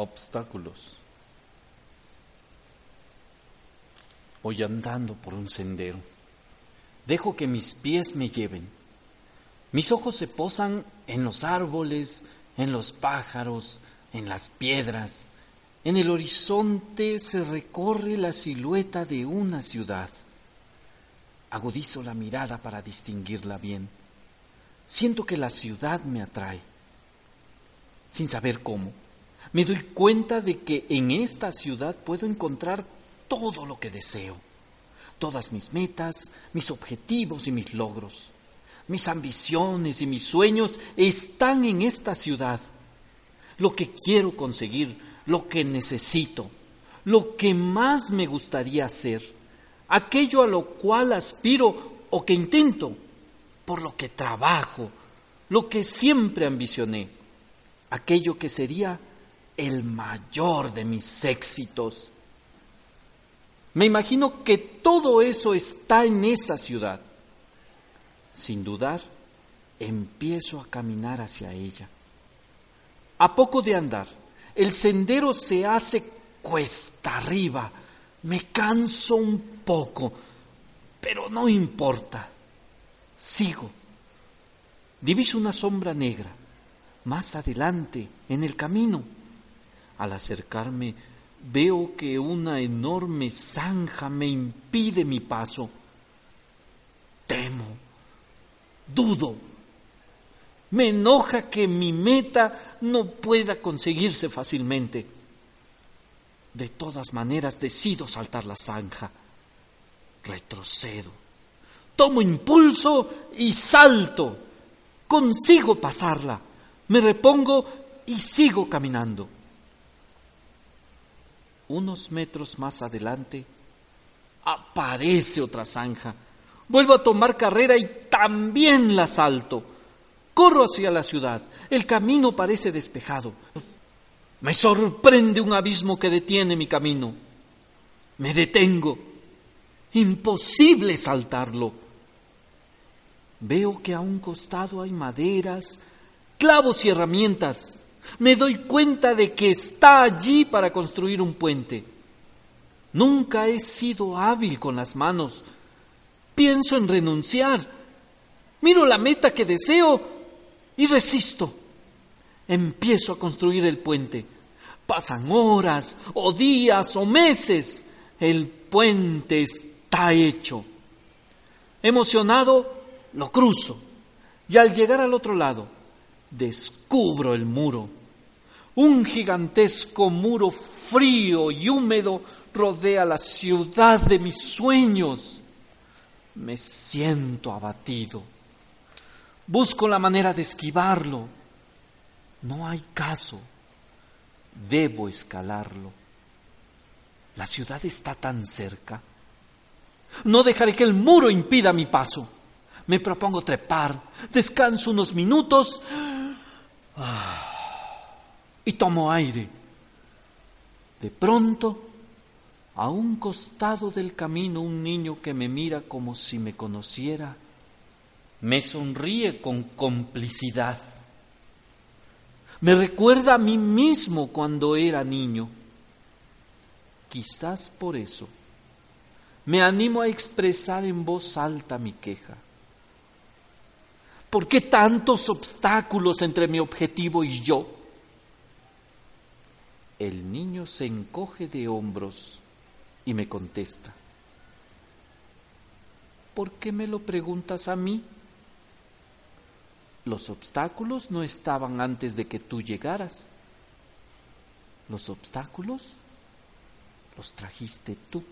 Obstáculos. Voy andando por un sendero. Dejo que mis pies me lleven. Mis ojos se posan en los árboles, en los pájaros, en las piedras. En el horizonte se recorre la silueta de una ciudad. Agudizo la mirada para distinguirla bien. Siento que la ciudad me atrae. Sin saber cómo, me doy cuenta de que en esta ciudad puedo encontrar todo lo que deseo, todas mis metas, mis objetivos y mis logros. Mis ambiciones y mis sueños están en esta ciudad. Lo que quiero conseguir, lo que necesito, lo que más me gustaría hacer, aquello a lo cual aspiro o que intento, por lo que trabajo, lo que siempre ambicioné, aquello que sería el mayor de mis éxitos. Me imagino que todo eso está en esa ciudad. Sin dudar, empiezo a caminar hacia ella. A poco de andar, el sendero se hace cuesta arriba. Me canso un poco, pero no importa. Sigo. Diviso una sombra negra más adelante en el camino. Al acercarme, veo que una enorme zanja me impide mi paso. Temo, dudo. Me enoja que mi meta no pueda conseguirse fácilmente. De todas maneras decido saltar la zanja. Retrocedo. Tomo impulso y salto. Consigo pasarla. Me repongo y sigo caminando. Unos metros más adelante aparece otra zanja. Vuelvo a tomar carrera y también la salto. Corro hacia la ciudad. El camino parece despejado. Me sorprende un abismo que detiene mi camino. Me detengo. Imposible saltarlo. Veo que a un costado hay maderas, clavos y herramientas. Me doy cuenta de que está allí para construir un puente. Nunca he sido hábil con las manos. Pienso en renunciar. Miro la meta que deseo y resisto. Empiezo a construir el puente. Pasan horas o días o meses. El puente está hecho. Emocionado, lo cruzo. Y al llegar al otro lado, descubro el muro. Un gigantesco muro frío y húmedo rodea la ciudad de mis sueños. Me siento abatido. Busco la manera de esquivarlo. No hay caso. Debo escalarlo. La ciudad está tan cerca. No dejaré que el muro impida mi paso. Me propongo trepar. Descanso unos minutos y tomo aire. De pronto, a un costado del camino, un niño que me mira como si me conociera, me sonríe con complicidad. Me recuerda a mí mismo cuando era niño. Quizás por eso me animo a expresar en voz alta mi queja. ¿Por qué tantos obstáculos entre mi objetivo y yo? El niño se encoge de hombros y me contesta, ¿por qué me lo preguntas a mí? Los obstáculos no estaban antes de que tú llegaras. Los obstáculos los trajiste tú.